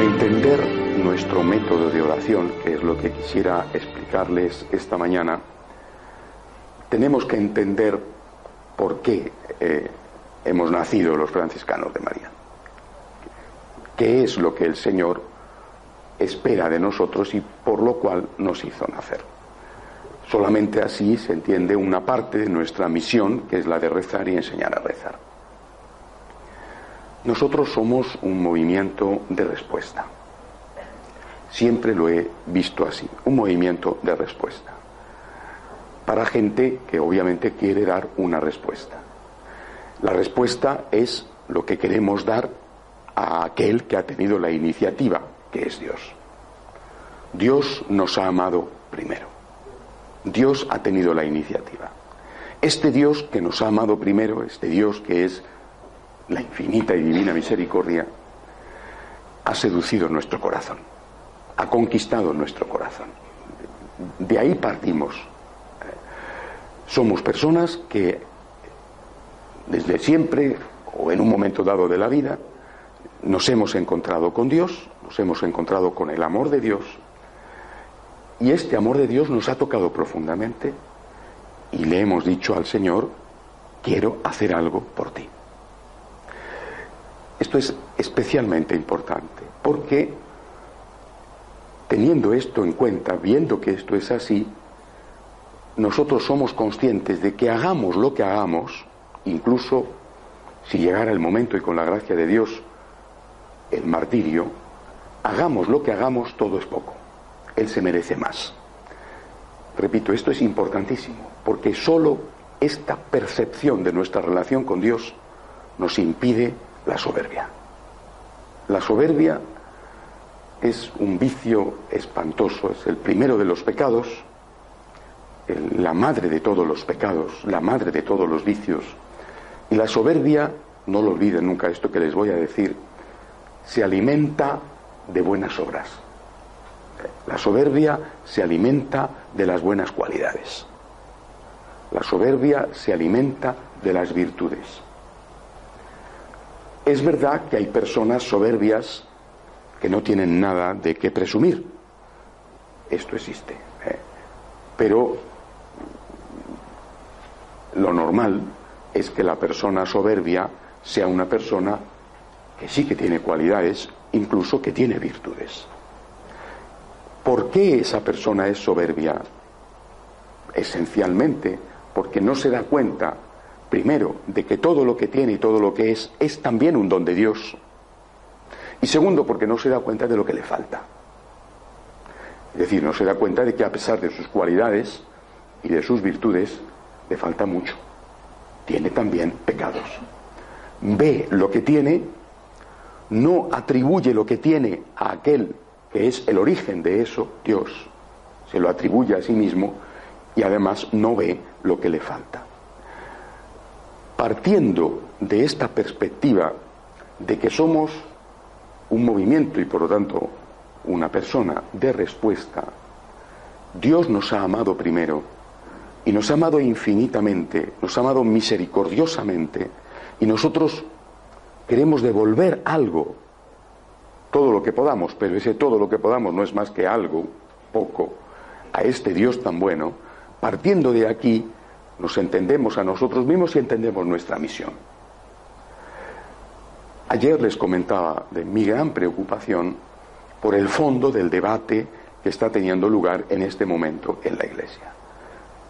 Para entender nuestro método de oración, que es lo que quisiera explicarles esta mañana, tenemos que entender por qué eh, hemos nacido los franciscanos de María. ¿Qué es lo que el Señor espera de nosotros y por lo cual nos hizo nacer? Solamente así se entiende una parte de nuestra misión, que es la de rezar y enseñar a rezar. Nosotros somos un movimiento de respuesta. Siempre lo he visto así, un movimiento de respuesta. Para gente que obviamente quiere dar una respuesta. La respuesta es lo que queremos dar a aquel que ha tenido la iniciativa, que es Dios. Dios nos ha amado primero. Dios ha tenido la iniciativa. Este Dios que nos ha amado primero, este Dios que es la infinita y divina misericordia, ha seducido nuestro corazón, ha conquistado nuestro corazón. De ahí partimos. Somos personas que desde siempre o en un momento dado de la vida nos hemos encontrado con Dios, nos hemos encontrado con el amor de Dios y este amor de Dios nos ha tocado profundamente y le hemos dicho al Señor, quiero hacer algo por ti. Esto es especialmente importante porque teniendo esto en cuenta, viendo que esto es así, nosotros somos conscientes de que hagamos lo que hagamos, incluso si llegara el momento y con la gracia de Dios el martirio, hagamos lo que hagamos, todo es poco. Él se merece más. Repito, esto es importantísimo, porque solo esta percepción de nuestra relación con Dios nos impide la soberbia. La soberbia es un vicio espantoso, es el primero de los pecados, la madre de todos los pecados, la madre de todos los vicios. Y la soberbia, no lo olviden nunca esto que les voy a decir, se alimenta de buenas obras. La soberbia se alimenta de las buenas cualidades. La soberbia se alimenta de las virtudes. Es verdad que hay personas soberbias que no tienen nada de qué presumir. Esto existe. ¿eh? Pero lo normal es que la persona soberbia sea una persona que sí que tiene cualidades, incluso que tiene virtudes. ¿Por qué esa persona es soberbia? Esencialmente porque no se da cuenta, primero, de que todo lo que tiene y todo lo que es es también un don de Dios. Y segundo, porque no se da cuenta de lo que le falta. Es decir, no se da cuenta de que a pesar de sus cualidades y de sus virtudes, le falta mucho. Tiene también pecados. Ve lo que tiene, no atribuye lo que tiene a aquel que es el origen de eso, Dios. Se lo atribuye a sí mismo y además no ve lo que le falta. Partiendo de esta perspectiva de que somos un movimiento y por lo tanto una persona de respuesta, Dios nos ha amado primero y nos ha amado infinitamente, nos ha amado misericordiosamente y nosotros queremos devolver algo, todo lo que podamos, pero ese todo lo que podamos no es más que algo, poco, a este Dios tan bueno, partiendo de aquí nos entendemos a nosotros mismos y entendemos nuestra misión. Ayer les comentaba de mi gran preocupación por el fondo del debate que está teniendo lugar en este momento en la Iglesia.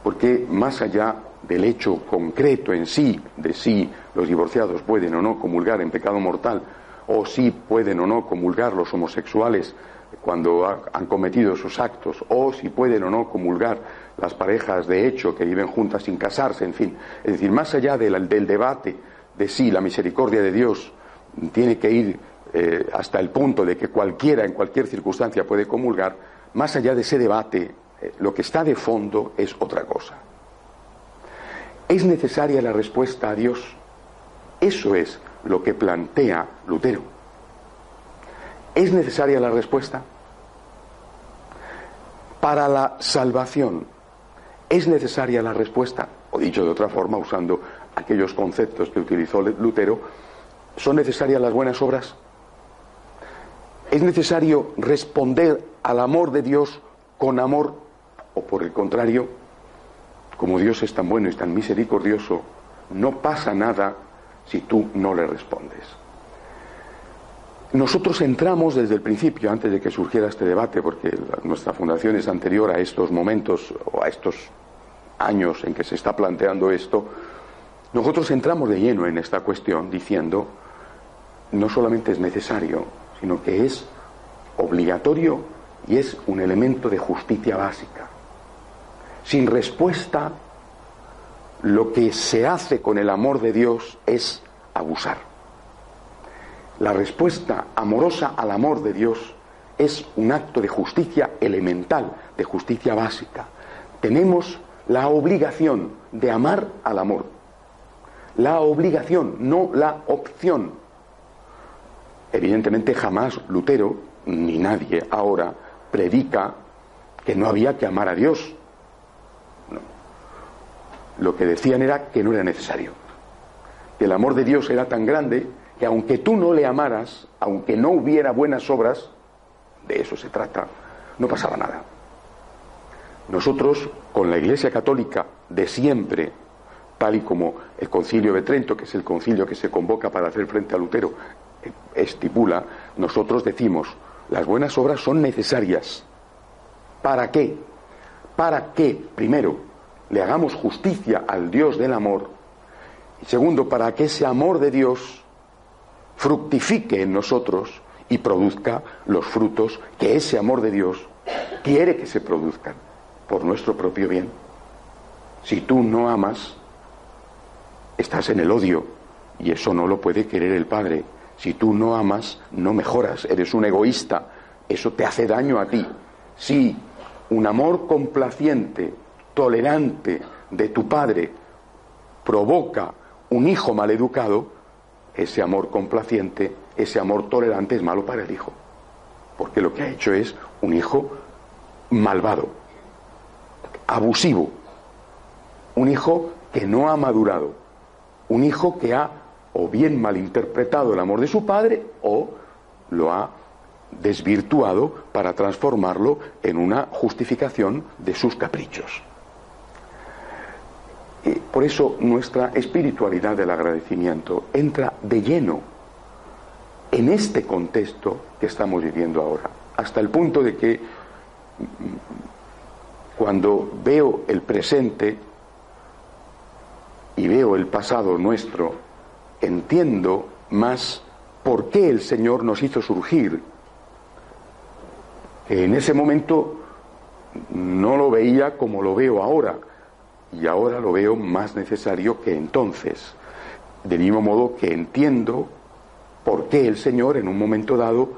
Porque más allá del hecho concreto en sí, de si los divorciados pueden o no comulgar en pecado mortal, o si pueden o no comulgar los homosexuales cuando han cometido esos actos, o si pueden o no comulgar las parejas de hecho que viven juntas sin casarse, en fin. Es decir, más allá del, debate de si la misericordia de Dios tiene que ir eh, hasta el punto de que cualquiera en cualquier circunstancia puede comulgar, más allá de ese debate, eh, lo que está de fondo es otra cosa. ¿Es necesaria la respuesta a Dios? Eso es lo que plantea Lutero. ¿Es necesaria la respuesta? Para la salvación, ¿es necesaria la respuesta? O dicho de otra forma, usando aquellos conceptos que utilizó Lutero, ¿son necesarias las buenas obras? ¿Es necesario responder al amor de Dios con amor? ¿O por el contrario, como Dios es tan bueno y tan misericordioso, no pasa nada si tú no le respondes? Nosotros entramos desde el principio, antes de que surgiera este debate, porque nuestra fundación es anterior a estos momentos o a estos años en que se está planteando esto, nosotros entramos de lleno en esta cuestión diciendo, no solamente es necesario, sino que es obligatorio y es un elemento de justicia básica. Sin respuesta, lo que se hace con el amor de Dios es abusar. La respuesta amorosa al amor de Dios es un acto de justicia elemental, de justicia básica. Tenemos la obligación de amar al amor. La obligación, no la opción. Evidentemente jamás Lutero, ni nadie ahora, predica que no había que amar a Dios. Lo que decían era que no era necesario. Que el amor de Dios era tan grande que aunque tú no le amaras, aunque no hubiera buenas obras, de eso se trata, no pasaba nada. Nosotros, con la Iglesia Católica de siempre, tal y como el Concilio de Trento, que es el concilio que se convoca para hacer frente a Lutero, estipula, nosotros decimos, las buenas obras son necesarias. ¿Para qué? Para que, primero, le hagamos justicia al Dios del amor, y segundo, para que ese amor de Dios fructifique en nosotros y produzca los frutos que ese amor de Dios quiere que se produzcan por nuestro propio bien. Si tú no amas, estás en el odio y eso no lo puede querer el Padre. Si tú no amas, no mejoras, eres un egoísta, eso te hace daño a ti. Si un amor complaciente, tolerante de tu Padre provoca un hijo maleducado, ese amor complaciente, ese amor tolerante es malo para el hijo. Porque lo que ha hecho es un hijo malvado, abusivo, un hijo que no ha madurado, un hijo que ha o bien malinterpretado el amor de su padre o lo ha desvirtuado para transformarlo en una justificación de sus caprichos. Y por eso nuestra espiritualidad del agradecimiento entra de lleno en este contexto que estamos viviendo ahora, hasta el punto de que cuando veo el presente y veo el pasado nuestro, entiendo más por qué el Señor nos hizo surgir. En ese momento no lo veía como lo veo ahora, y ahora lo veo más necesario que entonces. Del mismo modo que entiendo por qué el Señor en un momento dado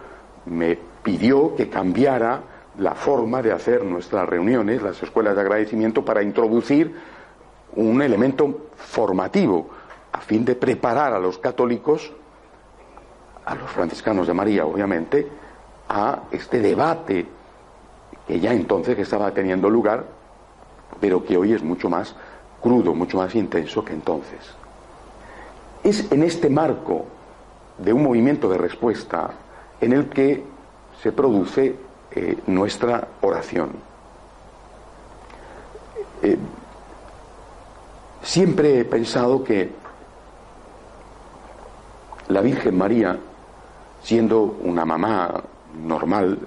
me pidió que cambiara la forma de hacer nuestras reuniones, las escuelas de agradecimiento, para introducir un elemento formativo a fin de preparar a los católicos, a los franciscanos de María, obviamente, a este debate que ya entonces estaba teniendo lugar, pero que hoy es mucho más crudo, mucho más intenso que entonces. Es en este marco de un movimiento de respuesta en el que se produce eh, nuestra oración. Eh, siempre he pensado que la Virgen María, siendo una mamá normal,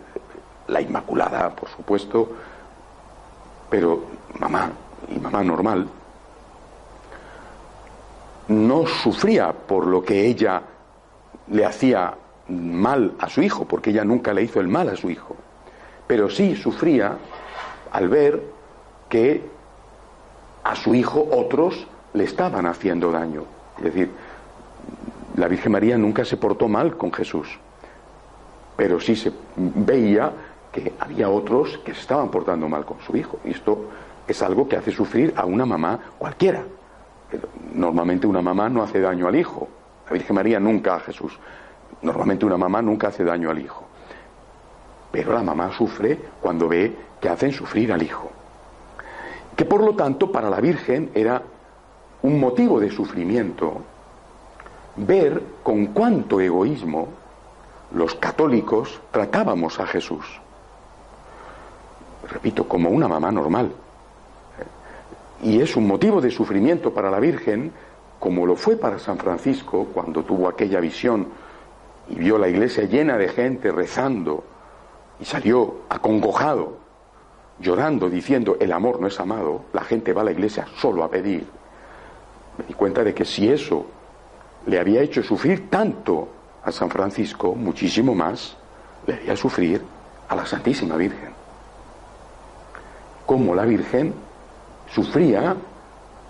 la Inmaculada, por supuesto, pero mamá y mamá normal, no sufría por lo que ella le hacía mal a su hijo, porque ella nunca le hizo el mal a su hijo, pero sí sufría al ver que a su hijo otros le estaban haciendo daño. Es decir, la Virgen María nunca se portó mal con Jesús, pero sí se veía que había otros que se estaban portando mal con su hijo. Y esto es algo que hace sufrir a una mamá cualquiera. Normalmente una mamá no hace daño al hijo. La Virgen María nunca a Jesús. Normalmente una mamá nunca hace daño al hijo. Pero la mamá sufre cuando ve que hacen sufrir al hijo. Que por lo tanto para la Virgen era un motivo de sufrimiento ver con cuánto egoísmo los católicos tratábamos a Jesús. Repito, como una mamá normal. Y es un motivo de sufrimiento para la Virgen, como lo fue para San Francisco cuando tuvo aquella visión y vio la iglesia llena de gente rezando y salió acongojado, llorando, diciendo, el amor no es amado, la gente va a la iglesia solo a pedir. Me di cuenta de que si eso le había hecho sufrir tanto a San Francisco, muchísimo más le haría sufrir a la Santísima Virgen. Como la Virgen sufría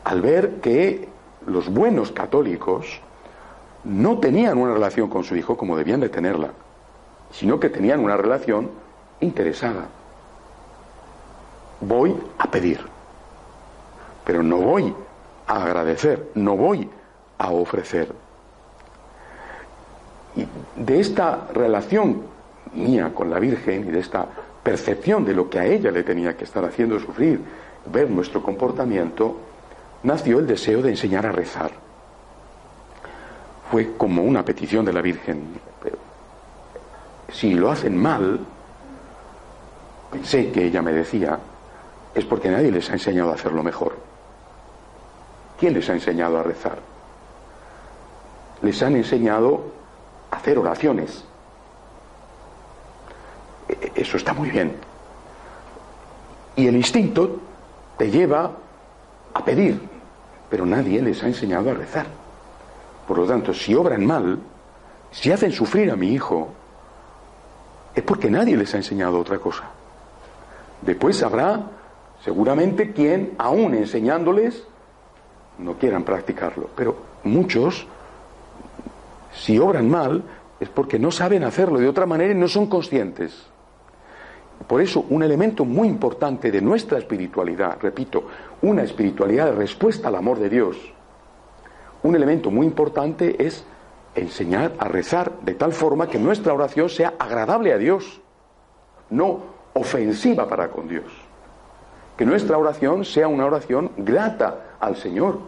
al ver que los buenos católicos no tenían una relación con su hijo como debían de tenerla, sino que tenían una relación interesada. Voy a pedir, pero no voy a agradecer, no voy a ofrecer. Y de esta relación mía con la Virgen y de esta percepción de lo que a ella le tenía que estar haciendo sufrir, ver nuestro comportamiento, nació el deseo de enseñar a rezar. Fue como una petición de la Virgen. Si lo hacen mal, pensé que ella me decía, es porque nadie les ha enseñado a hacerlo mejor. ¿Quién les ha enseñado a rezar? Les han enseñado hacer oraciones. E, eso está muy bien. Y el instinto te lleva a pedir, pero nadie les ha enseñado a rezar. Por lo tanto, si obran mal, si hacen sufrir a mi hijo, es porque nadie les ha enseñado otra cosa. Después habrá seguramente quien, aún enseñándoles, no quieran practicarlo. Pero muchos si obran mal, es porque no saben hacerlo de otra manera y no son conscientes. Por eso, un elemento muy importante de nuestra espiritualidad, repito, una espiritualidad de respuesta al amor de Dios, un elemento muy importante es enseñar a rezar de tal forma que nuestra oración sea agradable a Dios, no ofensiva para con Dios. Que nuestra oración sea una oración grata al Señor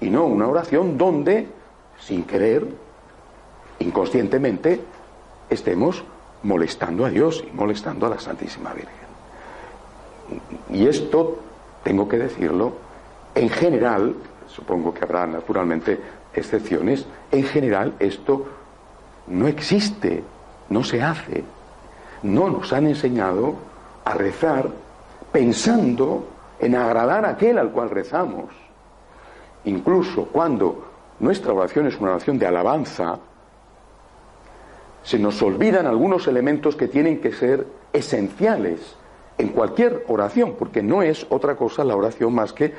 y no una oración donde, sin querer, inconscientemente estemos molestando a Dios y molestando a la Santísima Virgen. Y esto, tengo que decirlo, en general, supongo que habrá naturalmente excepciones, en general esto no existe, no se hace. No nos han enseñado a rezar pensando en agradar a aquel al cual rezamos. Incluso cuando nuestra oración es una oración de alabanza, se nos olvidan algunos elementos que tienen que ser esenciales en cualquier oración, porque no es otra cosa la oración más que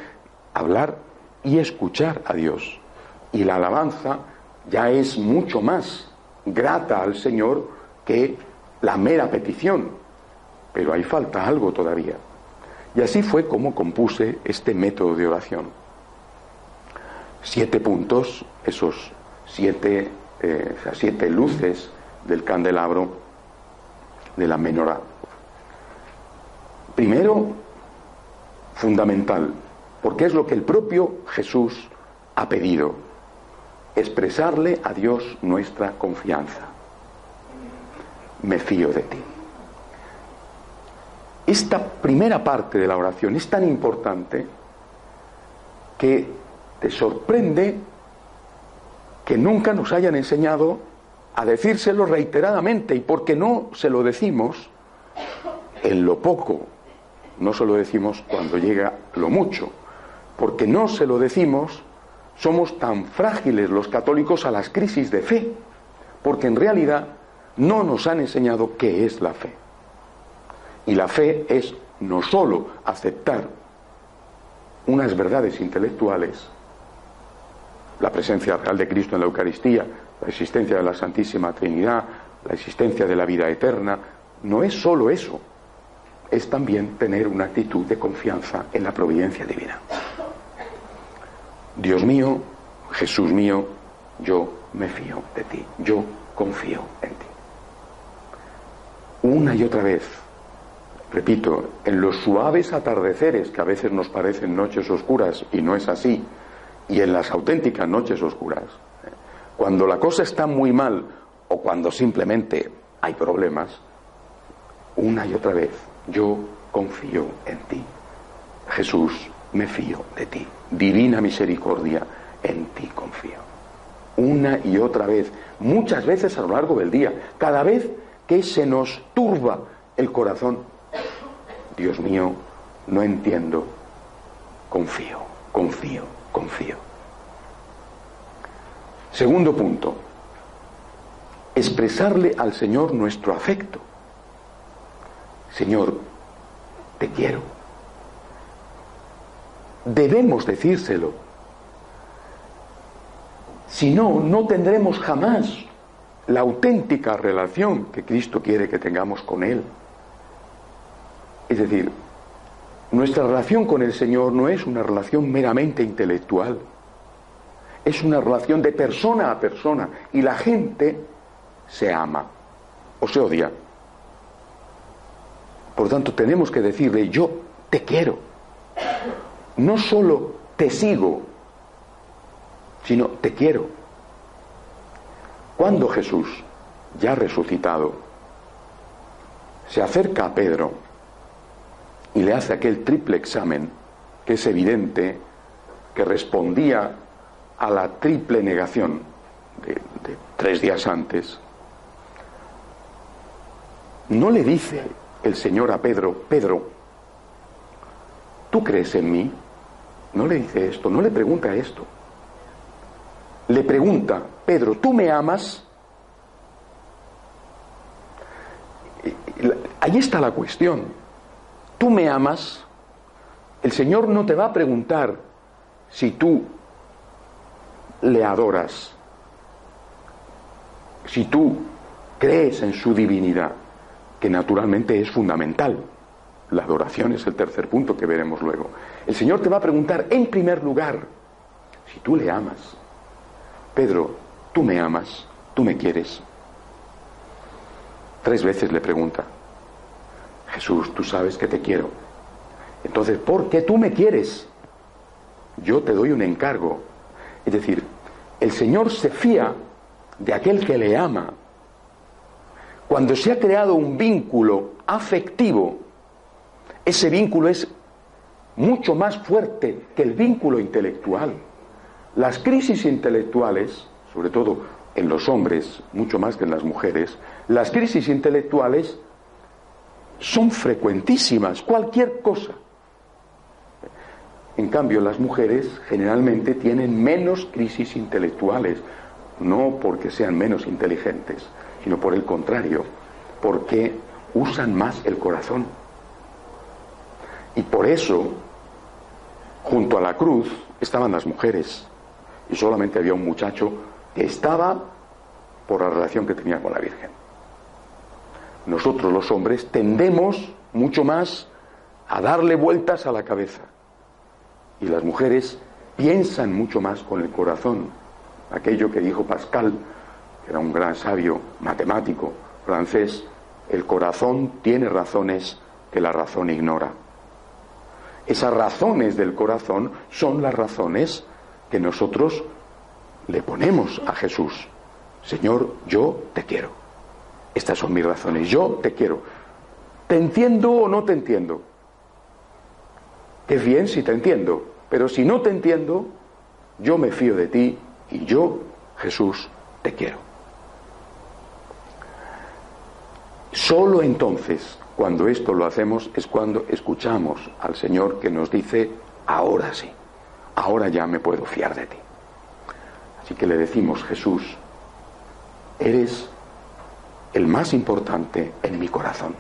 hablar y escuchar a Dios. Y la alabanza ya es mucho más grata al Señor que la mera petición, pero ahí falta algo todavía. Y así fue como compuse este método de oración. Siete puntos, esos siete, eh, siete luces del candelabro de la menorá. Primero, fundamental, porque es lo que el propio Jesús ha pedido, expresarle a Dios nuestra confianza. Me fío de ti. Esta primera parte de la oración es tan importante que te sorprende que nunca nos hayan enseñado a decírselo reiteradamente y porque no se lo decimos en lo poco, no se lo decimos cuando llega lo mucho, porque no se lo decimos, somos tan frágiles los católicos a las crisis de fe, porque en realidad no nos han enseñado qué es la fe. Y la fe es no sólo aceptar unas verdades intelectuales, la presencia real de Cristo en la Eucaristía, la existencia de la Santísima Trinidad, la existencia de la vida eterna, no es sólo eso, es también tener una actitud de confianza en la providencia divina. Dios mío, Jesús mío, yo me fío de ti, yo confío en ti. Una y otra vez, repito, en los suaves atardeceres que a veces nos parecen noches oscuras y no es así, y en las auténticas noches oscuras, cuando la cosa está muy mal o cuando simplemente hay problemas, una y otra vez, yo confío en ti. Jesús, me fío de ti. Divina misericordia, en ti confío. Una y otra vez, muchas veces a lo largo del día, cada vez que se nos turba el corazón, Dios mío, no entiendo, confío, confío, confío. Segundo punto, expresarle al Señor nuestro afecto. Señor, te quiero. Debemos decírselo. Si no, no tendremos jamás la auténtica relación que Cristo quiere que tengamos con Él. Es decir, nuestra relación con el Señor no es una relación meramente intelectual, es una relación de persona a persona y la gente se ama o se odia. Por tanto, tenemos que decirle, yo te quiero. No solo te sigo, sino te quiero. Cuando Jesús, ya resucitado, se acerca a Pedro y le hace aquel triple examen, que es evidente que respondía a la triple negación de, tres días antes, no le dice el Señor a Pedro, Pedro, ¿tú crees en mí? No le dice esto, no le pregunta esto. Le pregunta, Pedro, ¿tú me amas? Ahí está la cuestión. ¿Tú me amas? El Señor no te va a preguntar si tú le adoras, si tú crees en su divinidad que naturalmente es fundamental. La adoración es el tercer punto que veremos luego. El Señor te va a preguntar, en primer lugar, si tú le amas. Pedro, tú me amas, tú me quieres. Tres veces le pregunta, Jesús, tú sabes que te quiero. Entonces, ¿por qué tú me quieres? Yo te doy un encargo. Es decir, el Señor se fía de aquel que le ama cuando se ha creado un vínculo afectivo, ese vínculo es mucho más fuerte que el vínculo intelectual. Las crisis intelectuales, sobre todo en los hombres, mucho más que en las mujeres, las crisis intelectuales son frecuentísimas, cualquier cosa. En cambio, las mujeres generalmente tienen menos crisis intelectuales, no porque sean menos inteligentes, sino por el contrario, porque usan más el corazón. Y por eso, junto a la cruz, estaban las mujeres. Y solamente había un muchacho que estaba por la relación que tenía con la Virgen. Nosotros los hombres tendemos mucho más a darle vueltas a la cabeza. Y las mujeres piensan mucho más con el corazón. Aquello que dijo Pascal era un gran sabio matemático francés, el corazón tiene razones que la razón ignora. Esas razones del corazón son las razones que nosotros le ponemos a Jesús. Señor, yo te quiero. Estas son mis razones. Yo te quiero. ¿Te entiendo o no te entiendo? Es bien si te entiendo, pero si no te entiendo, yo me fío de ti y yo, Jesús, te quiero. Solo entonces, cuando esto lo hacemos, es cuando escuchamos al Señor que nos dice, ahora sí, ahora ya me puedo fiar de ti. Así que le decimos, Jesús, eres el más importante en mi corazón.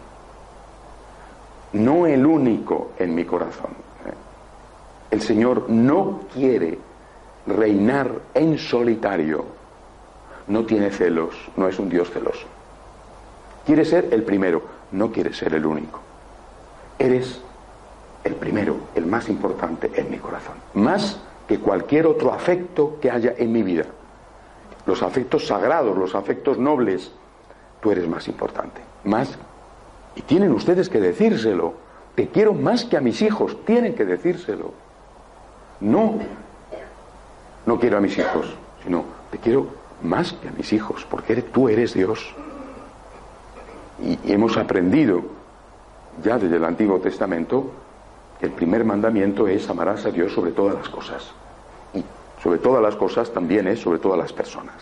No el único en mi corazón. El Señor no quiere reinar en solitario. No tiene celos, no es un Dios celoso. Quiere ser el primero, no quiere ser el único. Eres el primero, el más importante en mi corazón. Más que cualquier otro afecto que haya en mi vida. Los afectos sagrados, los afectos nobles, tú eres más importante. Más. Y tienen ustedes que decírselo. Te quiero más que a mis hijos. Tienen que decírselo. No. No quiero a mis hijos, sino te quiero más que a mis hijos, porque tú eres Dios. Y, hemos aprendido ya desde el Antiguo Testamento que el primer mandamiento es amarás a Dios sobre todas las cosas. Y sobre todas las cosas también es sobre todas las personas.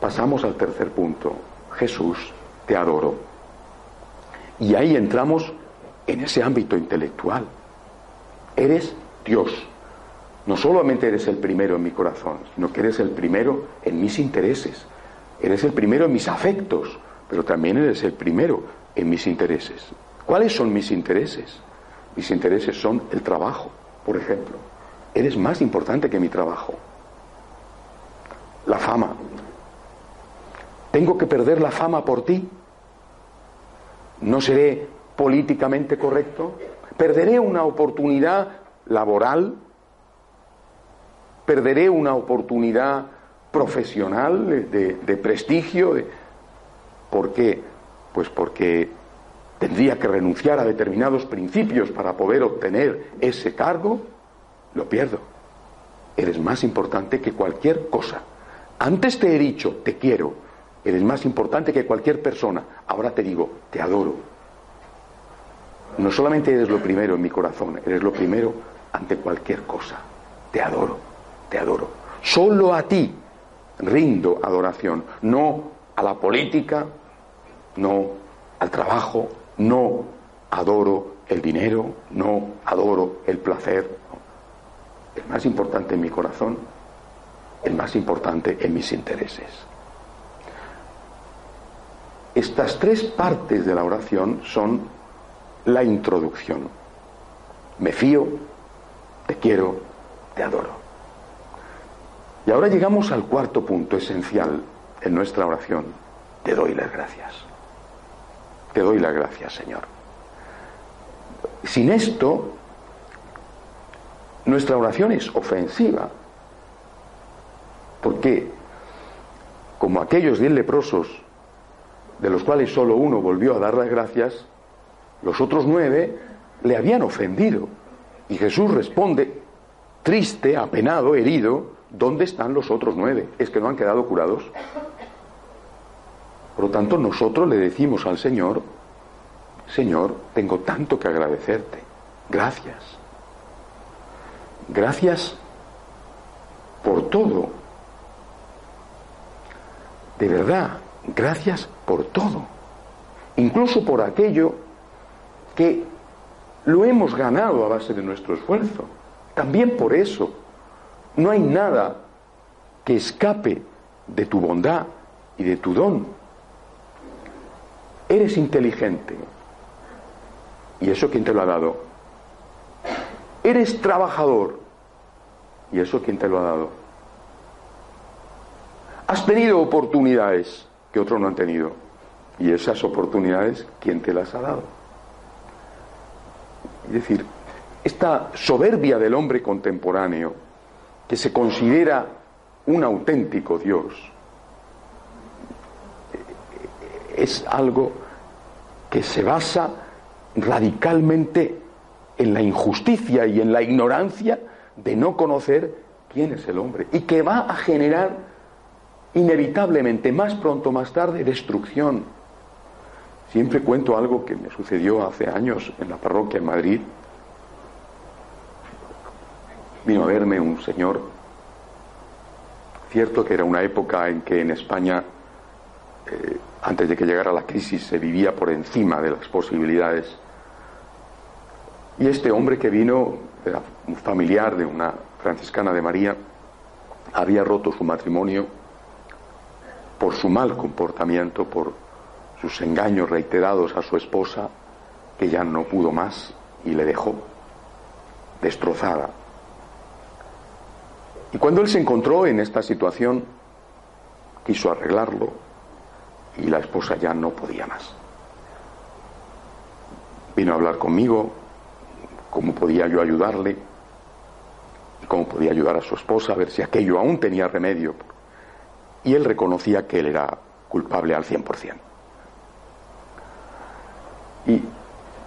Pasamos al tercer punto. Jesús, te adoro. Y ahí entramos en ese ámbito intelectual. Eres Dios. No solamente eres el primero en mi corazón, sino que eres el primero en mis intereses. Eres el primero en mis afectos, pero también eres el primero en mis intereses. ¿Cuáles son mis intereses? Mis intereses son el trabajo, por ejemplo. Eres más importante que mi trabajo. La fama. ¿Tengo que perder la fama por ti? ¿No seré políticamente correcto? ¿Perderé una oportunidad laboral? ¿Perderé una oportunidad profesional de, de prestigio? ¿Por qué? Pues porque tendría que renunciar a determinados principios para poder obtener ese cargo, lo pierdo. Eres más importante que cualquier cosa. Antes te he dicho, te quiero, eres más importante que cualquier persona. Ahora te digo, te adoro. No solamente eres lo primero en mi corazón, eres lo primero ante cualquier cosa. Te adoro, te adoro. Solo a ti rindo adoración, no a la política, no al trabajo, no adoro el dinero, no adoro el placer. El más importante en mi corazón, el más importante en mis intereses. Estas tres partes de la oración son la introducción. Me fío, te quiero, te adoro. Y ahora llegamos al cuarto punto esencial en nuestra oración. Te doy las gracias. Te doy las gracias, Señor. Sin esto, nuestra oración es ofensiva. Porque, como aquellos diez leprosos, de los cuales solo uno volvió a dar las gracias, los otros nueve le habían ofendido. Y Jesús responde, triste, apenado, herido, ¿dónde están los otros nueve? ¿Es que no han quedado curados? Por lo tanto, nosotros le decimos al Señor, Señor, tengo tanto que agradecerte. Gracias. Gracias por todo. De verdad, gracias por todo. Incluso por aquello que lo hemos ganado a base de nuestro esfuerzo. También por eso. No hay nada que escape de tu bondad y de tu don. Eres inteligente. ¿Y eso quién te lo ha dado? Eres trabajador. ¿Y eso quién te lo ha dado? Has tenido oportunidades que otros no han tenido. ¿Y esas oportunidades quién te las ha dado? Es decir, esta soberbia del hombre contemporáneo, que se considera un auténtico Dios, es algo que se basa radicalmente en la injusticia y en la ignorancia de no conocer quién es el hombre y que va a generar inevitablemente, más pronto o más tarde, destrucción. Siempre cuento algo que me sucedió hace años en la parroquia en Madrid. Vino a verme un señor, cierto que era una época en que en España eh, antes de que llegara la crisis, se vivía por encima de las posibilidades. Y este hombre que vino, era un familiar de una franciscana de María, había roto su matrimonio por su mal comportamiento, por sus engaños reiterados a su esposa, que ya no pudo más y le dejó destrozada. Y cuando él se encontró en esta situación, quiso arreglarlo y la esposa ya no podía más. Vino a hablar conmigo, cómo podía yo ayudarle, cómo podía ayudar a su esposa, a ver si aquello aún tenía remedio. Y él reconocía que él era culpable al 100%. Y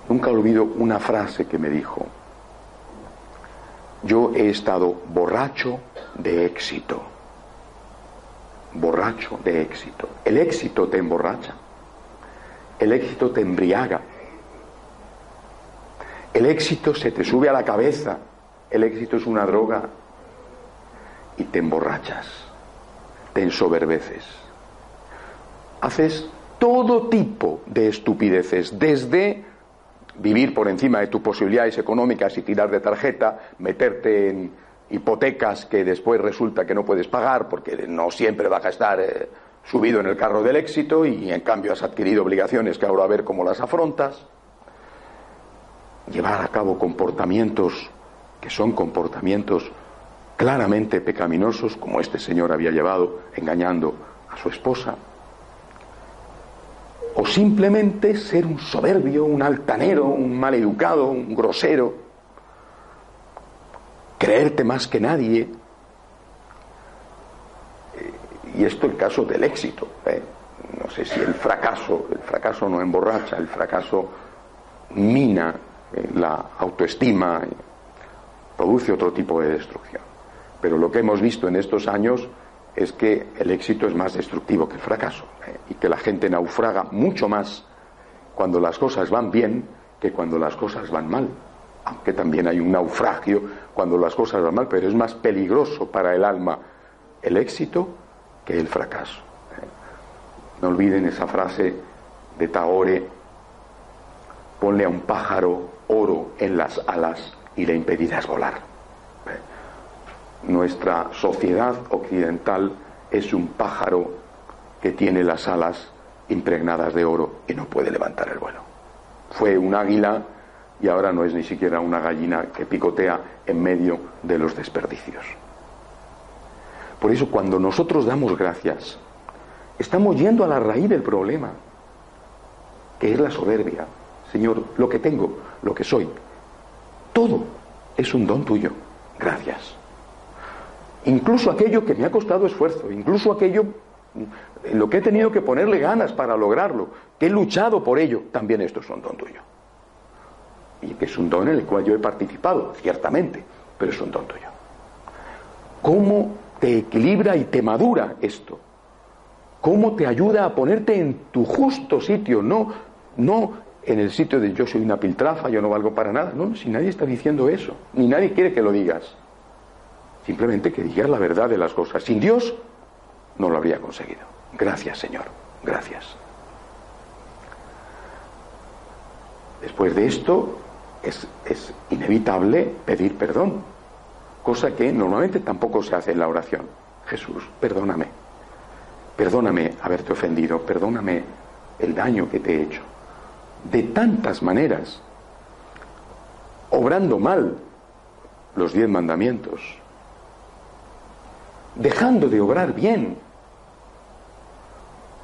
nunca olvido una frase que me dijo, yo he estado borracho de éxito, borracho de éxito. El éxito te emborracha, el éxito te embriaga, el éxito se te sube a la cabeza, el éxito es una droga. Y te emborrachas, te ensoberbeces. Haces todo tipo de estupideces, desde vivir por encima de tus posibilidades económicas y tirar de tarjeta, meterte en hipotecas que después resulta que no puedes pagar porque no siempre vas a estar eh, subido en el carro del éxito y en cambio has adquirido obligaciones que ahora a ver cómo las afrontas. Llevar a cabo comportamientos que son comportamientos claramente pecaminosos, como este señor había llevado engañando a su esposa, o simplemente ser un soberbio, un altanero, un maleducado, un grosero, creerte más que nadie. Y esto el caso del éxito. ¿eh? No sé si el fracaso, el fracaso no emborracha, el fracaso mina eh, la autoestima, produce otro tipo de destrucción. Pero lo que hemos visto en estos años es que el éxito es más destructivo que el fracaso eh, y que la gente naufraga mucho más cuando las cosas van bien que cuando las cosas van mal. Aunque también hay un naufragio cuando las cosas van mal, pero es más peligroso para el alma el éxito que el fracaso. Eh. No olviden esa frase de Taore, ponle a un pájaro oro en las alas y le impedirás volar. Nuestra sociedad occidental es un pájaro que tiene las alas impregnadas de oro y no puede levantar el vuelo. Fue un águila y ahora no es ni siquiera una gallina que picotea en medio de los desperdicios. Por eso cuando nosotros damos gracias, estamos yendo a la raíz del problema, que es la soberbia. Señor, lo que tengo, lo que soy. Todo es un don tuyo. Gracias. Incluso aquello que me ha costado esfuerzo, incluso aquello en lo que he tenido que ponerle ganas para lograrlo, que he luchado por ello, también esto es un don tuyo. Y que es un don en el cual yo he participado, ciertamente, pero es un don tuyo. ¿Cómo te equilibra y te madura esto? ¿Cómo te ayuda a ponerte en tu justo sitio? No, no en el sitio de yo soy una piltrafa, yo no valgo para nada. No, si nadie está diciendo eso, ni nadie quiere que lo digas. Simplemente que digas la verdad de las cosas. Sin Dios no lo habría conseguido. Gracias, Señor. Gracias. Después de esto es, es inevitable pedir perdón, cosa que normalmente tampoco se hace en la oración. Jesús, perdóname. Perdóname haberte ofendido, perdóname el daño que te he hecho de tantas maneras, obrando mal los diez mandamientos, dejando de obrar bien.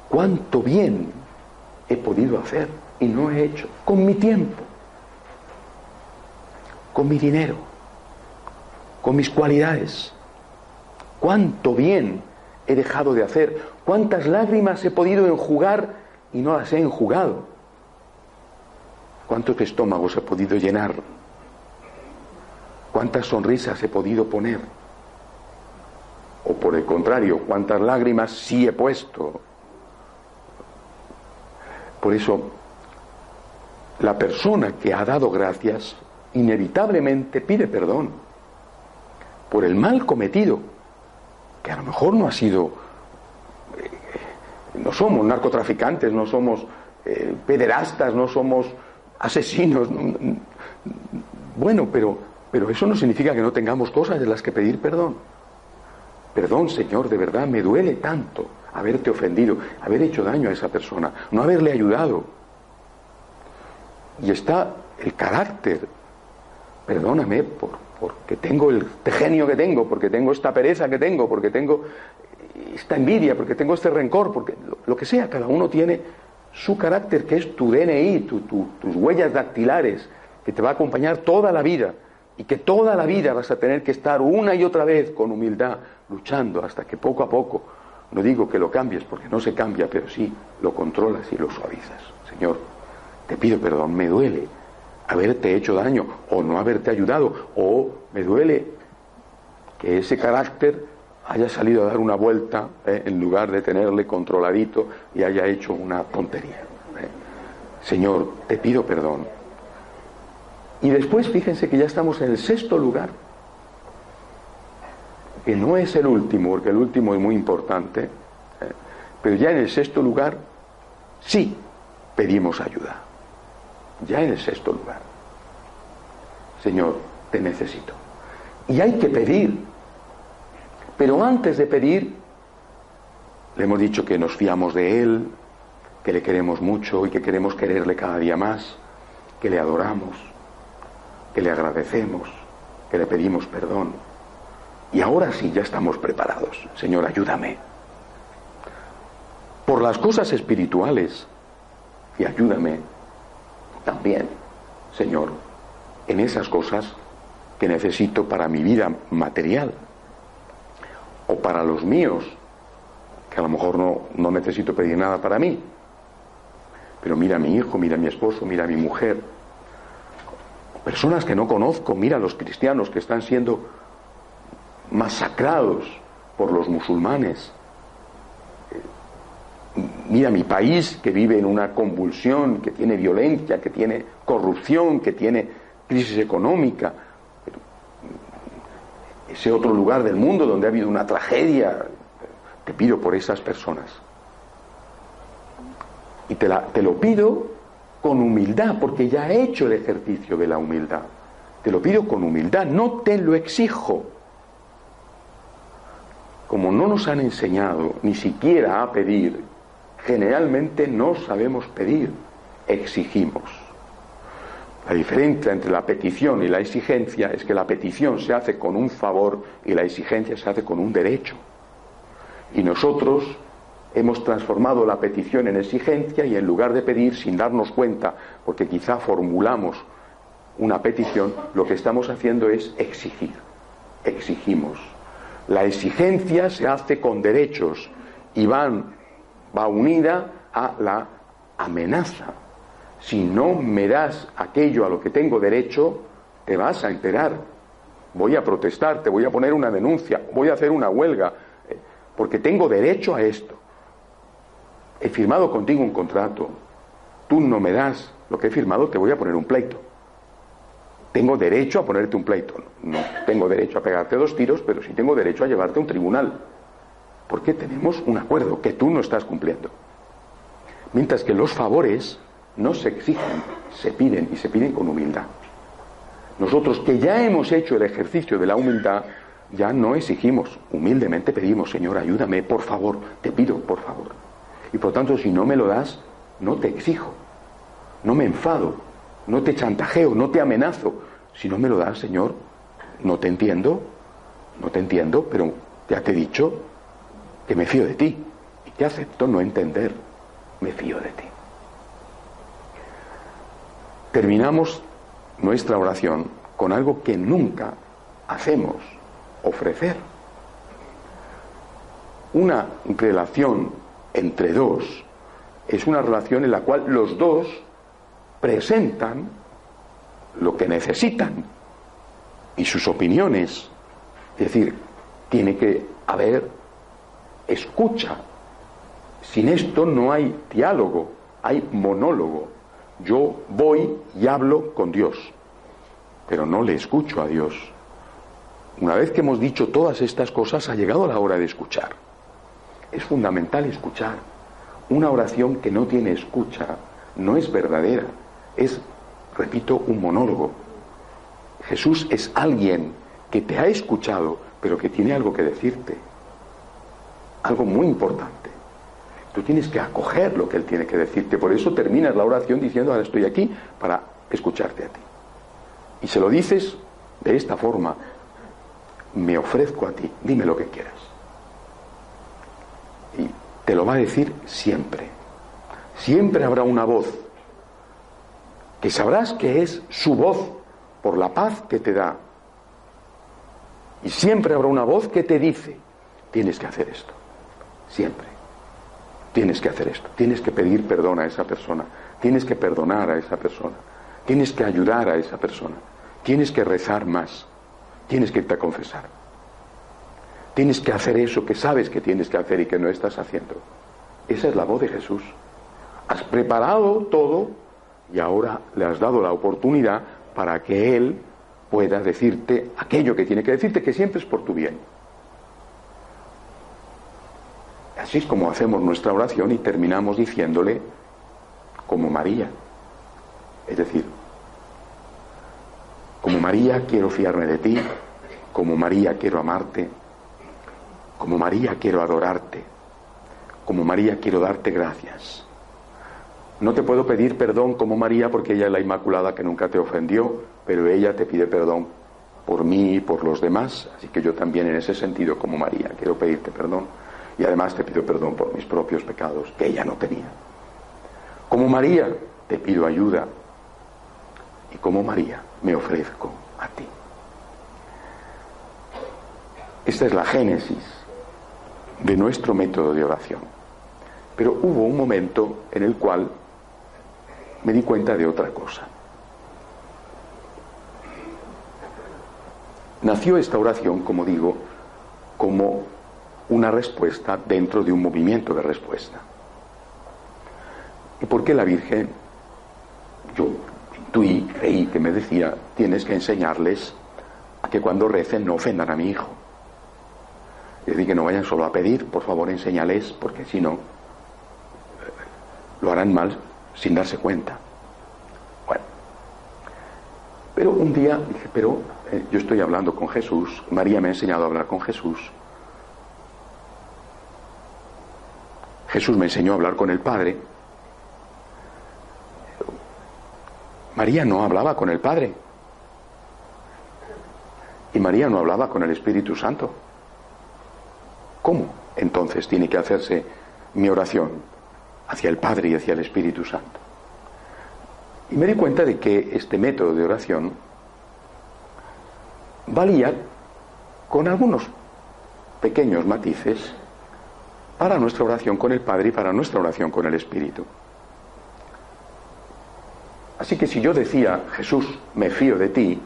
¿Cuánto bien he podido hacer y no he hecho? Con mi tiempo, con mi dinero, con mis cualidades. ¿Cuánto bien he dejado de hacer? ¿Cuántas lágrimas he podido enjugar y no las he enjugado? ¿Cuántos estómagos he podido llenar? ¿Cuántas sonrisas he podido poner? O por el contrario, ¿cuántas lágrimas sí he puesto? Por eso, la persona que ha dado gracias inevitablemente pide perdón por el mal cometido, que a lo mejor no ha sido... Eh, no somos narcotraficantes, no somos eh, pederastas, no somos asesinos. Bueno, pero, pero eso no significa que no tengamos cosas de las que pedir perdón. Perdón, Señor, de verdad me duele tanto haberte ofendido, haber hecho daño a esa persona, no haberle ayudado. Y está el carácter, perdóname por, porque tengo el genio que tengo, porque tengo esta pereza que tengo, porque tengo esta envidia, porque tengo este rencor, porque lo, que sea, cada uno tiene su carácter que es tu DNI, tus huellas dactilares, que te va a acompañar toda la vida y que toda la vida vas a tener que estar una y otra vez con humildad, luchando hasta que poco a poco, no digo que lo cambies porque no se cambia, pero sí lo controlas y lo suavizas. Señor, te pido perdón, me duele haberte hecho daño o no haberte ayudado, o me duele que ese carácter haya salido a dar una vuelta eh, en lugar de tenerle controladito y haya hecho una tontería. Eh. Señor, te pido perdón. Y después fíjense que ya estamos en el sexto lugar, que no es el último, porque el último es muy importante, eh, pero ya en el sexto lugar sí pedimos ayuda ya en el sexto lugar. Señor, te necesito. Y hay que pedir. Pero antes de pedir, le hemos dicho que nos fiamos de Él, que le queremos mucho y que queremos quererle cada día más, que le adoramos, que le agradecemos, que le pedimos perdón. Y ahora sí, ya estamos preparados. Señor, ayúdame. Por las cosas espirituales, y ayúdame también, Señor, en esas cosas que necesito para mi vida material o para los míos, que a lo mejor no, no necesito pedir nada para mí. Pero mira a mi hijo, mira a mi esposo, mira a mi mujer. Personas que no conozco, mira a los cristianos que están siendo masacrados por los musulmanes mira mi país que vive en una convulsión, que tiene violencia, que tiene corrupción, que tiene crisis económica, ese otro lugar del mundo donde ha habido una tragedia, te pido por esas personas. Y te, te lo pido con humildad, porque ya he hecho el ejercicio de la humildad. Te lo pido con humildad, no te lo exijo. Como no nos han enseñado ni siquiera a pedir, generalmente no sabemos pedir, exigimos. La diferencia entre la petición y la exigencia es que la petición se hace con un favor y la exigencia se hace con un derecho. Y nosotros hemos transformado la petición en exigencia y en lugar de pedir sin darnos cuenta, porque quizá formulamos una petición, lo que estamos haciendo es exigir. Exigimos. La exigencia se hace con derechos y van va unida a la amenaza. Si no me das aquello a lo que tengo derecho, te vas a enterar. Voy a protestar, te voy a poner una denuncia, voy a hacer una huelga, eh, porque tengo derecho a esto. He firmado contigo un contrato, tú no me das lo que he firmado, te voy a poner un pleito. Tengo derecho a ponerte un pleito. No tengo derecho a pegarte dos tiros, pero sí tengo derecho a llevarte a un tribunal porque tenemos un acuerdo que tú no estás cumpliendo. Mientras que los favores no se exigen, se piden y se piden con humildad. Nosotros que ya hemos hecho el ejercicio de la humildad, ya no exigimos, humildemente pedimos, Señor, ayúdame, por favor, te pido, por favor. Y por tanto, si no me lo das, no te exijo, no me enfado, no te chantajeo, no te amenazo. Si no me lo das, Señor, no te entiendo, no te entiendo, pero ya te he dicho, que me fío de ti y que acepto no entender, me fío de ti. Terminamos nuestra oración con algo que nunca hacemos, ofrecer. Una relación entre dos es una relación en la cual los dos presentan lo que necesitan y sus opiniones. Es decir, tiene que haber escucha. Sin esto no hay diálogo, hay monólogo. Yo voy y hablo con Dios, pero no le escucho a Dios. Una vez que hemos dicho todas estas cosas, ha llegado la hora de escuchar. Es fundamental escuchar. Una oración que no tiene escucha no es verdadera, es, repito, un monólogo. Jesús es alguien que te ha escuchado, pero que tiene algo que decirte algo muy importante. Tú tienes que acoger lo que Él tiene que decirte. Por eso terminas la oración diciendo, ahora estoy aquí para escucharte a ti. Y se lo dices de esta forma, me ofrezco a ti, dime lo que quieras. Y te lo va a decir siempre. Siempre habrá una voz que sabrás que es su voz por la paz que te da. Y siempre habrá una voz que te dice, tienes que hacer esto. Siempre. Tienes que hacer esto. Tienes que pedir perdón a esa persona. Tienes que perdonar a esa persona. Tienes que ayudar a esa persona. Tienes que rezar más. Tienes que irte a confesar. Tienes que hacer eso que sabes que tienes que hacer y que no estás haciendo. Esa es la voz de Jesús. Has preparado todo y ahora le has dado la oportunidad para que Él pueda decirte aquello que tiene que decirte, que siempre es por tu bien. Así es como hacemos nuestra oración y terminamos diciéndole como María. Es decir, como María quiero fiarme de ti, como María quiero amarte, como María quiero adorarte, como María quiero darte gracias. No te puedo pedir perdón como María porque ella es la Inmaculada que nunca te ofendió, pero ella te pide perdón por mí y por los demás, así que yo también en ese sentido como María quiero pedirte perdón y además te pido perdón por mis propios pecados que ella no tenía. Como María te pido ayuda y como María me ofrezco a ti. Esta es la génesis de nuestro método de oración. Pero hubo un momento en el cual me di cuenta de otra cosa. Nació esta oración, como digo, como una respuesta dentro de un movimiento de respuesta. ¿Y por qué la Virgen? Yo intuí, creí que me decía, tienes que enseñarles a que cuando recen no ofendan a mi hijo. Es decir, que no vayan solo a pedir, por favor enséñales, porque si no, lo harán mal sin darse cuenta. Bueno, pero un día dije, pero eh, yo estoy hablando con Jesús, María me ha enseñado a hablar con Jesús, Jesús me enseñó a hablar con el Padre. María no hablaba con el Padre. Y María no hablaba con el Espíritu Santo. ¿Cómo entonces tiene que hacerse mi oración hacia el Padre y hacia el Espíritu Santo? Y me di cuenta de que este método de oración valía con algunos pequeños matices para nuestra oración con el Padre y para nuestra oración con el Espíritu. Así que si yo decía, Jesús, me fío de ti,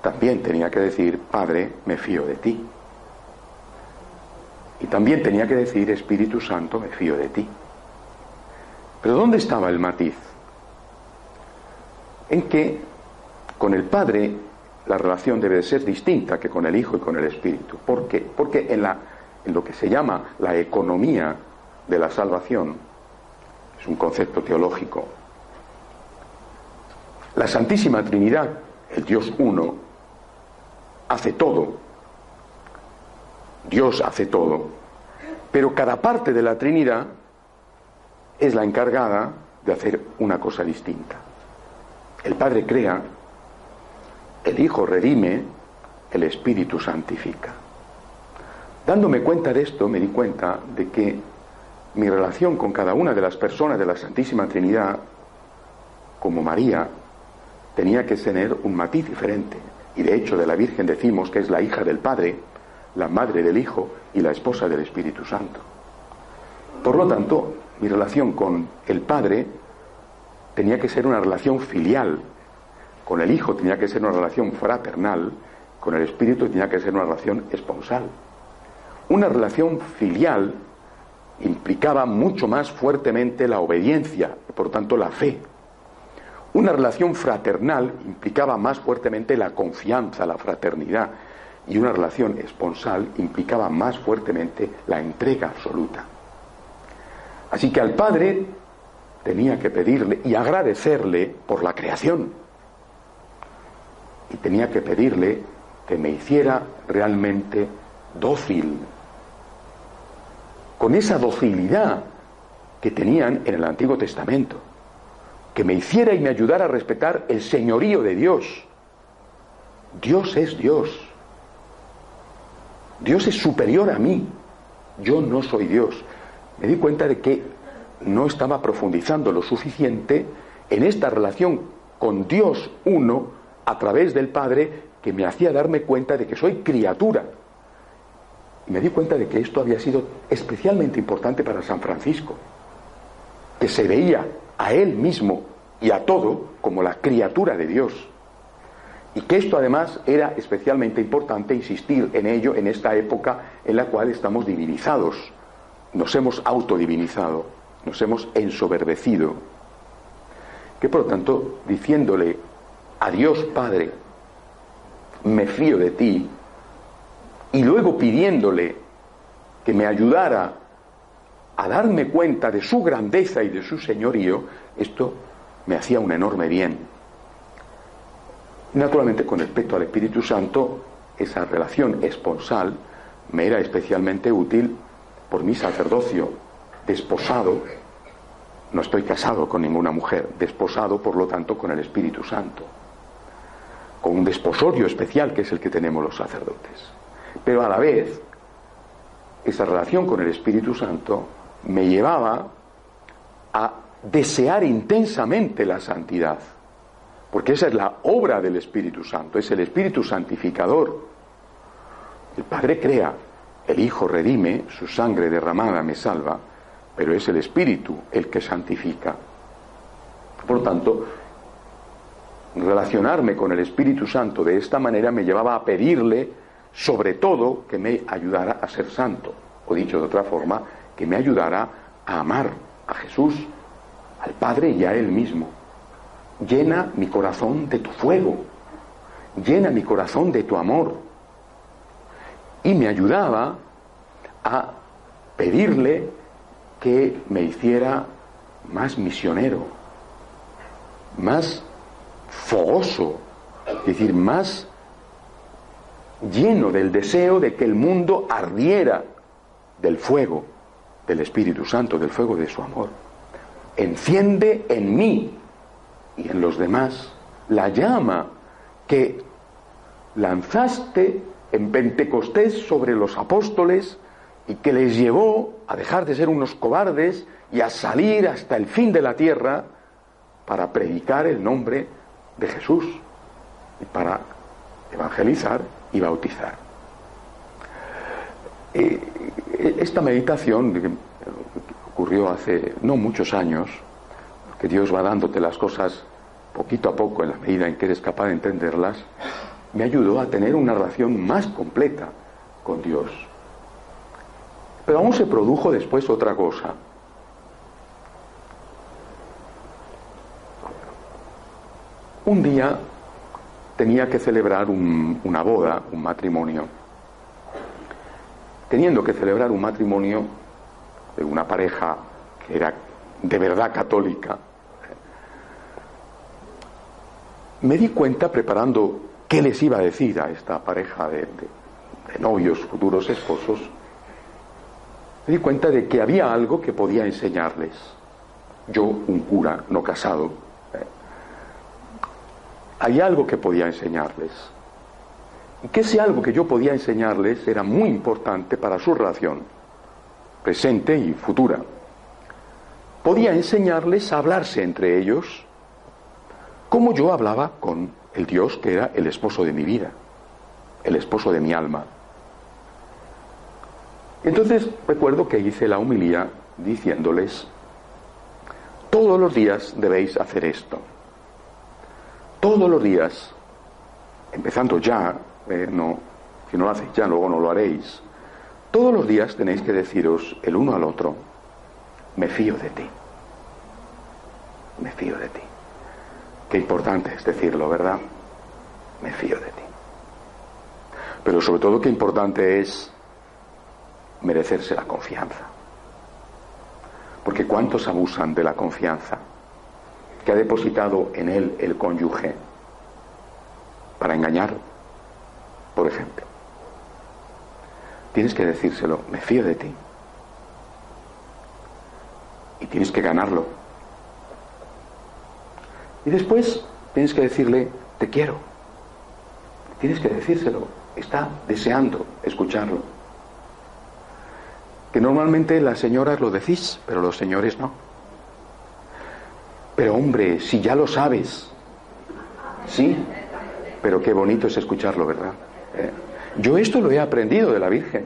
también tenía que decir, Padre, me fío de ti. Y también tenía que decir, Espíritu Santo, me fío de ti. Pero ¿dónde estaba el matiz? En que con el Padre la relación debe de ser distinta que con el Hijo y con el Espíritu. ¿Por qué? Porque en la en lo que se llama la economía de la salvación, es un concepto teológico, la Santísima Trinidad, el Dios uno, hace todo, Dios hace todo, pero cada parte de la Trinidad es la encargada de hacer una cosa distinta. El Padre crea, el Hijo redime, el Espíritu santifica. Dándome cuenta de esto, me di cuenta de que mi relación con cada una de las personas de la Santísima Trinidad, como María, tenía que tener un matiz diferente. Y de hecho de la Virgen decimos que es la hija del Padre, la madre del Hijo y la esposa del Espíritu Santo. Por lo tanto, mi relación con el Padre tenía que ser una relación filial, con el Hijo tenía que ser una relación fraternal, con el Espíritu tenía que ser una relación esponsal. Una relación filial implicaba mucho más fuertemente la obediencia por tanto la fe. Una relación fraternal implicaba más fuertemente la confianza, la fraternidad. Y una relación esponsal implicaba más fuertemente la entrega absoluta. Así que al Padre tenía que pedirle y agradecerle por la creación. Y tenía que pedirle que me hiciera realmente dócil con esa docilidad que tenían en el Antiguo Testamento, que me hiciera y me ayudara a respetar el señorío de Dios. Dios es Dios. Dios es superior a mí. Yo no soy Dios. Me di cuenta de que no estaba profundizando lo suficiente en esta relación con Dios uno a través del Padre que me hacía darme cuenta de que soy criatura. Y me di cuenta de que esto había sido especialmente importante para San Francisco, que se veía a él mismo y a todo como la criatura de Dios. Y que esto además era especialmente importante insistir en ello en esta época en la cual estamos divinizados. Nos hemos autodivinizado, nos hemos ensoberbecido. Que por lo tanto, diciéndole a Dios Padre, me fío de ti, y luego pidiéndole que me ayudara a darme cuenta de su grandeza y de su señorío, esto me hacía un enorme bien. Naturalmente, con respecto al Espíritu Santo, esa relación esponsal me era especialmente útil por mi sacerdocio, desposado, no estoy casado con ninguna mujer, desposado, por lo tanto, con el Espíritu Santo, con un desposorio especial que es el que tenemos los sacerdotes. Pero a la vez, esa relación con el Espíritu Santo me llevaba a desear intensamente la santidad, porque esa es la obra del Espíritu Santo, es el Espíritu santificador. El Padre crea, el Hijo redime, su sangre derramada me salva, pero es el Espíritu el que santifica. Por tanto, relacionarme con el Espíritu Santo de esta manera me llevaba a pedirle, sobre todo, que me ayudara a ser santo, o dicho de otra forma, que me ayudara a amar a Jesús, al Padre y a Él mismo. Llena mi corazón de tu fuego, llena mi corazón de tu amor. Y me ayudaba a pedirle que me hiciera más misionero, más fogoso, es decir, más lleno del deseo de que el mundo ardiera del fuego del Espíritu Santo, del fuego de su amor. Enciende en mí y en los demás la llama que lanzaste en Pentecostés sobre los apóstoles y que les llevó a dejar de ser unos cobardes y a salir hasta el fin de la tierra para predicar el nombre de Jesús y para evangelizar y bautizar. Eh, esta meditación ocurrió hace no muchos años, que Dios va dándote las cosas poquito a poco en la medida en que eres capaz de entenderlas, me ayudó a tener una relación más completa con Dios. Pero aún se produjo después otra cosa. Un día tenía que celebrar una boda, un matrimonio. Teniendo que celebrar un matrimonio, de una pareja que era de verdad católica, me di cuenta preparando qué les iba a decir a esta pareja de, novios, futuros esposos, me di cuenta de que había algo que podía enseñarles. Yo, un cura no casado, ¿eh? hay algo que podía enseñarles. Y que ese algo que yo podía enseñarles era muy importante para su relación presente y futura, podía enseñarles a hablarse entre ellos como yo hablaba con el Dios que era el esposo de mi vida, el esposo de mi alma. Entonces recuerdo que hice la humilía diciéndoles, todos los días debéis hacer esto. Todos los días, empezando ya, eh, no, si no lo hacéis ya, luego no lo haréis. Todos los días tenéis que deciros el uno al otro, me fío de ti, me fío de ti. Qué importante es decirlo, ¿verdad? Me fío de ti. Pero sobre todo qué importante es merecerse la confianza. Porque ¿cuántos abusan de la confianza que ha depositado en él el cónyuge para engañar, por ejemplo? Tienes que decírselo, me fío de ti. Y tienes que ganarlo. Y después tienes que decirle, te quiero. Tienes que decírselo. Está deseando escucharlo. Que normalmente las señoras lo decís, pero los señores no. Pero hombre, si ya lo sabes, sí, pero qué bonito es escucharlo, ¿verdad? Eh, yo esto lo he aprendido de la Virgen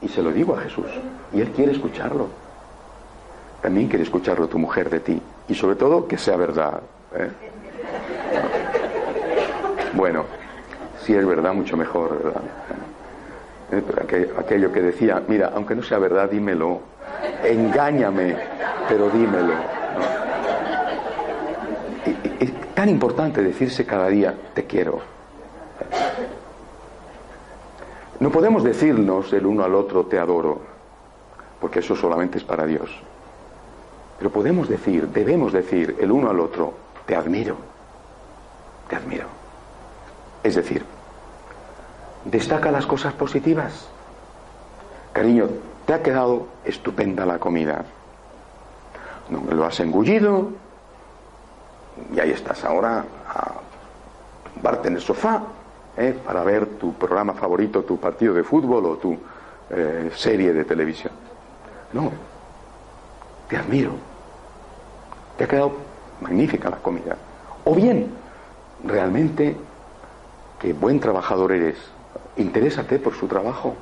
y se lo digo a Jesús y Él quiere escucharlo. También quiere escucharlo tu mujer de ti y sobre todo que sea verdad. ¿eh? Bueno, si es verdad, mucho mejor, ¿verdad? ¿Eh? Aquello que decía, mira, aunque no sea verdad, dímelo, engáñame, pero dímelo. Es tan importante decirse cada día, te quiero. No podemos decirnos el uno al otro, te adoro, porque eso solamente es para Dios. Pero podemos decir, debemos decir el uno al otro, te admiro, te admiro. Es decir, destaca las cosas positivas. Cariño, te ha quedado estupenda la comida. No lo has engullido y ahí estás ahora a varte en el sofá ¿eh? para ver tu programa favorito, tu partido de fútbol o tu eh, serie de televisión. No, te admiro. Te ha quedado magnífica la comida. O bien, realmente, qué buen trabajador eres. Interésate por su trabajo.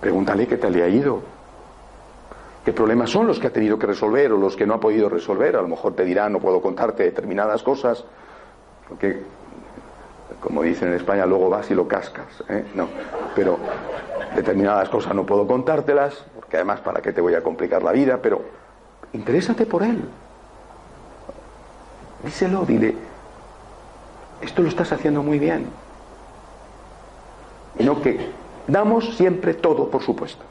Pregúntale qué tal le ha ido. ¿Qué problemas son los que ha tenido que resolver o los que no ha podido resolver? A lo mejor te dirá, no puedo contarte determinadas cosas, porque como dicen en España, luego vas y lo cascas. ¿eh? No, pero determinadas cosas no puedo contártelas, porque además para qué te voy a complicar la vida, pero interésate por él. Díselo, dile, esto lo estás haciendo muy bien. Y no que damos siempre todo por supuesto.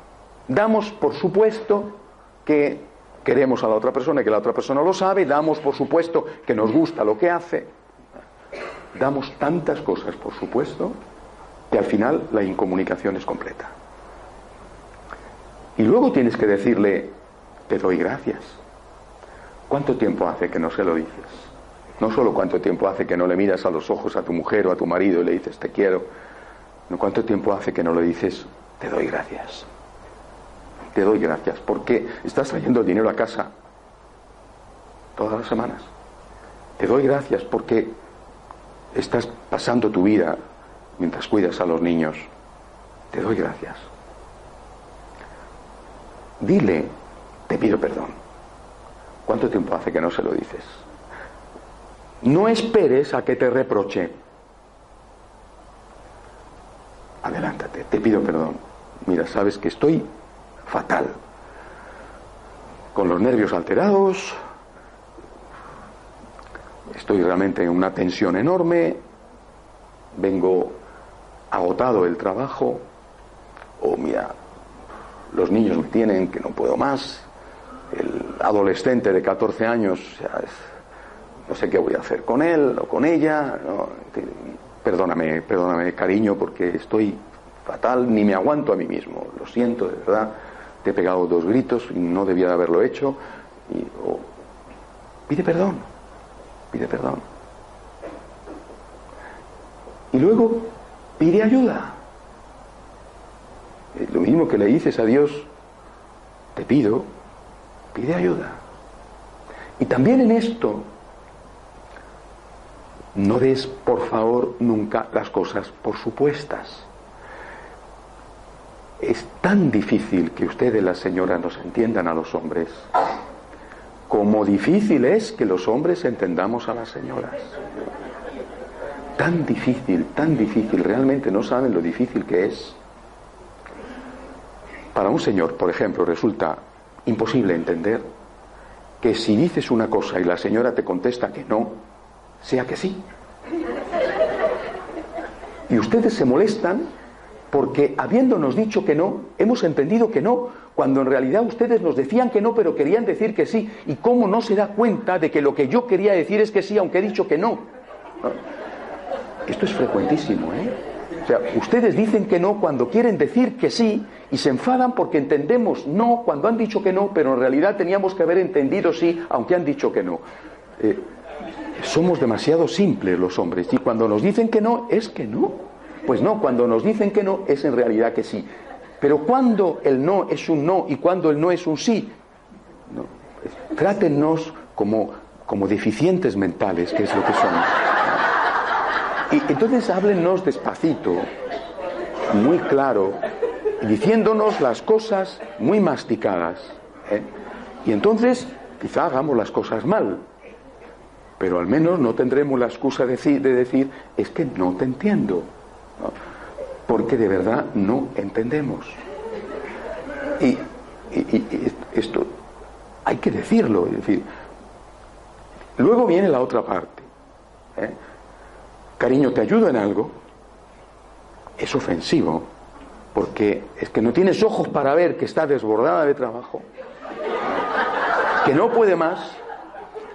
Damos por supuesto que queremos a la otra persona y que la otra persona lo sabe, damos por supuesto que nos gusta lo que hace, damos tantas cosas, por supuesto, que al final la incomunicación es completa. Y luego tienes que decirle, te doy gracias. ¿Cuánto tiempo hace que no se lo dices? No solo cuánto tiempo hace que no le miras a los ojos a tu mujer o a tu marido y le dices, te quiero. No cuánto tiempo hace que no le dices, te doy gracias. Te doy gracias porque estás trayendo dinero a casa todas las semanas. Te doy gracias porque estás pasando tu vida mientras cuidas a los niños, te doy gracias. Dile, te pido perdón. ¿Cuánto tiempo hace que no se lo dices? No esperes a que te reproche. Adelántate, te pido perdón. Mira, sabes que estoy fatal, con los nervios alterados, estoy realmente en una tensión enorme, vengo agotado del trabajo, o mira, los niños me tienen que no puedo más, el adolescente de 14 años, no sé qué voy a hacer con él o con ella, perdóname, perdóname cariño porque estoy fatal, ni me aguanto a mí mismo, lo siento de verdad, te he pegado dos gritos y no debía de haberlo hecho, y, pide perdón, pide perdón. Y luego pide ayuda. Es lo mismo que le dices a Dios, te pido, pide ayuda. Y también en esto, no des por favor nunca las cosas por supuestas. Es tan difícil que ustedes, las señoras, nos entiendan a los hombres como difícil es que los hombres entendamos a las señoras. Tan difícil, tan difícil, realmente no saben lo difícil que es. Para un señor, por ejemplo, resulta imposible entender que si dices una cosa y la señora te contesta que no, sea que sí. Y ustedes se molestan porque habiéndonos dicho que no, hemos entendido que no, cuando en realidad ustedes nos decían que no, pero querían decir que sí. ¿Y cómo no se da cuenta de que lo que yo quería decir es que sí, aunque he dicho que no? Esto es frecuentísimo, ¿eh? Ustedes dicen que no cuando quieren decir que sí y se enfadan porque entendemos no cuando han dicho que no, pero en realidad teníamos que haber entendido sí aunque han dicho que no. Eh, somos demasiado simples los hombres y cuando nos dicen que no es que no. Pues no, cuando nos dicen que no es en realidad que sí. Pero cuando el no es un no y cuando el no es un sí, no, trátennos como, como deficientes mentales, que es lo que somos. Y entonces háblennos despacito, muy claro, diciéndonos las cosas muy masticadas. ¿eh? Y entonces quizá hagamos las cosas mal, pero al menos no tendremos la excusa de decir, es que no te entiendo, porque de verdad no entendemos. Y, esto hay que decirlo, es decir, luego viene la otra parte. ¿eh? Cariño, ¿te ayudo en algo? Es ofensivo, porque es que no tienes ojos para ver que está desbordada de trabajo, que no puede más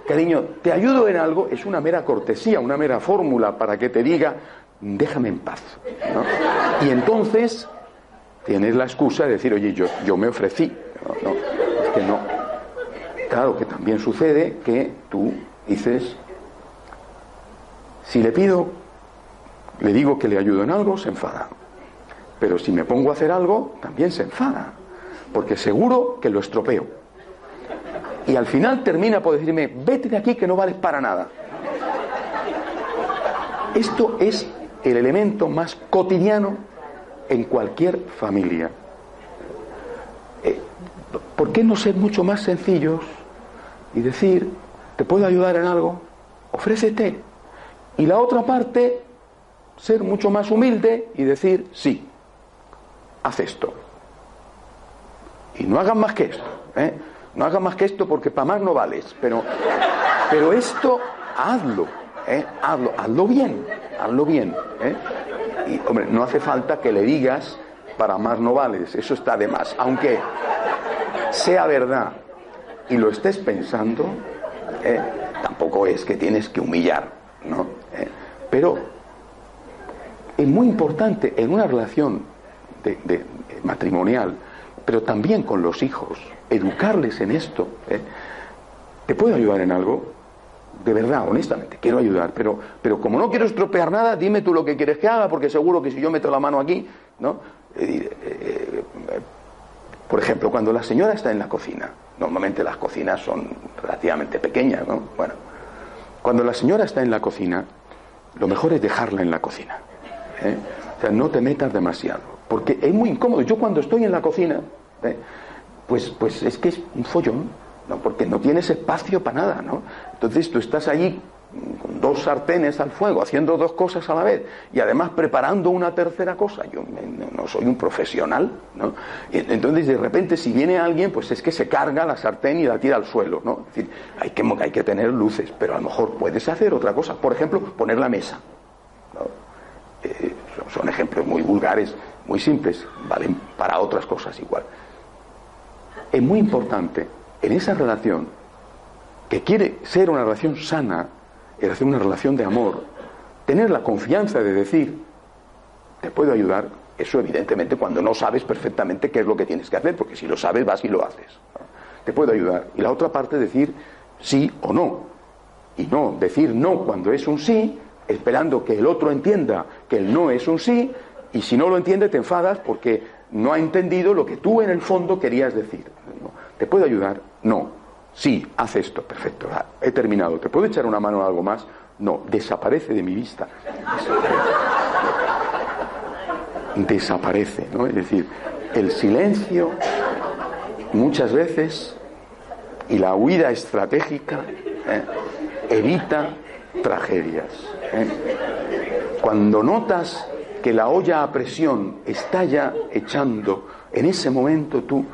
Cariño, ¿te ayudo en algo? Es una mera cortesía, una mera fórmula para que te diga, déjame en paz. Y entonces tienes la excusa de decir, oye, yo, yo me ofrecí. Es que no. Claro que también sucede que tú dices, si le pido, le digo que le ayudo en algo, se enfada. Pero si me pongo a hacer algo, también se enfada. Porque seguro que lo estropeo y al final termina por decirme, vete de aquí que no vales para nada. Esto es el elemento más cotidiano en cualquier familia. Eh, ¿Por qué no ser mucho más sencillos y decir, ¿te puedo ayudar en algo? Ofrécete. Y la otra parte, ser mucho más humilde y decir, sí, haz esto. Y no hagan más que esto. ¿eh? No hagas más que esto porque para más no vales. Pero, pero esto, hazlo, ¿eh? hazlo, hazlo bien, hazlo bien. ¿eh? Y, hombre, no hace falta que le digas para más no vales, eso está de más. Aunque sea verdad y lo estés pensando, tampoco es que tienes que humillar. Pero es muy importante en una relación matrimonial, pero también con los hijos, educarles en esto. ¿eh? ¿Te puedo ayudar en algo? De verdad, honestamente, quiero ayudar, pero, pero como no quiero estropear nada, dime tú lo que quieres que haga, porque seguro que si yo meto la mano aquí, ¿no? Eh, eh, por ejemplo, cuando la señora está en la cocina, normalmente las cocinas son relativamente pequeñas, ¿no? Bueno, cuando la señora está en la cocina, lo mejor es dejarla en la cocina. O sea, no te metas demasiado, porque es muy incómodo. Yo cuando estoy en la cocina, pues, pues es que es un follón, ¿no? porque no tienes espacio para nada, ¿no? Entonces tú estás allí dos sartenes al fuego, haciendo dos cosas a la vez y además preparando una tercera cosa. Yo no soy un profesional, ¿no? Entonces de repente si viene alguien, pues es que se carga la sartén y la tira al suelo, ¿no? Es decir, hay que, hay que tener luces, pero a lo mejor puedes hacer otra cosa. Por ejemplo, poner la mesa. Eh, son ejemplos muy vulgares, muy simples, valen para otras cosas igual es muy importante en esa relación, que quiere ser una relación sana, es hacer una relación de amor, tener la confianza de decir, te puedo ayudar, eso evidentemente cuando no sabes perfectamente qué es lo que tienes que hacer, porque si lo sabes vas y lo haces. Te puedo ayudar. Y la otra parte decir sí o no. Y no decir no cuando es un sí, esperando que el otro entienda que el no es un sí, y si no lo entiende te enfadas porque no ha entendido lo que tú en el fondo querías decir. ¿Te puedo ayudar? No. Sí, haz esto. Perfecto. He terminado. ¿Te puedo echar una mano a algo más? No. Desaparece de mi vista. Desaparece. ¿no? Es decir, el silencio muchas veces y la huida estratégica ¿eh? evita tragedias. ¿eh? Cuando notas que la olla a presión está ya echando, en ese momento tú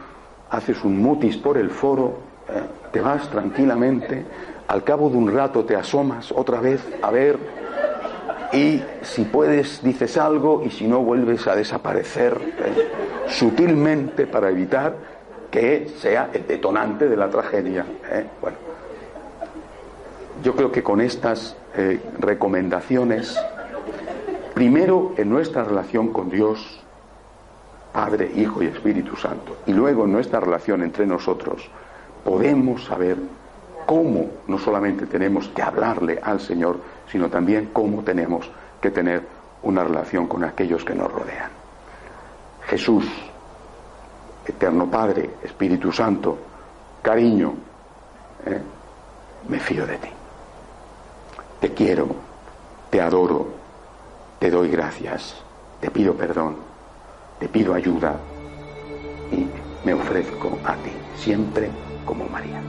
haces un mutis por el foro, te vas tranquilamente, al cabo de un rato te asomas otra vez a ver y si puedes dices algo y si no vuelves a desaparecer eh, sutilmente para evitar que sea el detonante de la tragedia. Eh. Bueno, yo creo que con estas recomendaciones primero en nuestra relación con Dios, Padre, Hijo y Espíritu Santo, y luego en nuestra relación entre nosotros, podemos saber cómo no solamente tenemos que hablarle al Señor, sino también cómo tenemos que tener una relación con aquellos que nos rodean. Jesús, Eterno Padre, Espíritu Santo, cariño, ¿eh? me fío de ti. Te quiero, te adoro, te doy gracias, te pido perdón, te pido ayuda y me ofrezco a ti, siempre como María.